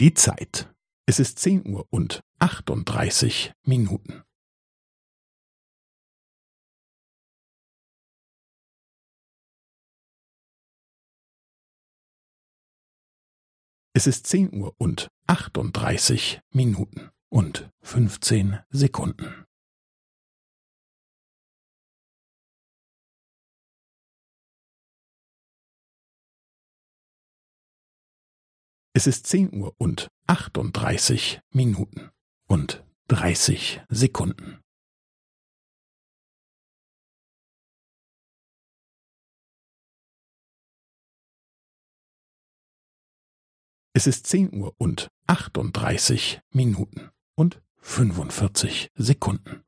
Die Zeit. Es ist zehn Uhr und achtunddreißig Minuten. Es ist zehn Uhr und achtunddreißig Minuten und fünfzehn Sekunden. Es ist zehn Uhr und achtunddreißig Minuten und dreißig Sekunden. Es ist zehn Uhr und achtunddreißig Minuten und fünfundvierzig Sekunden.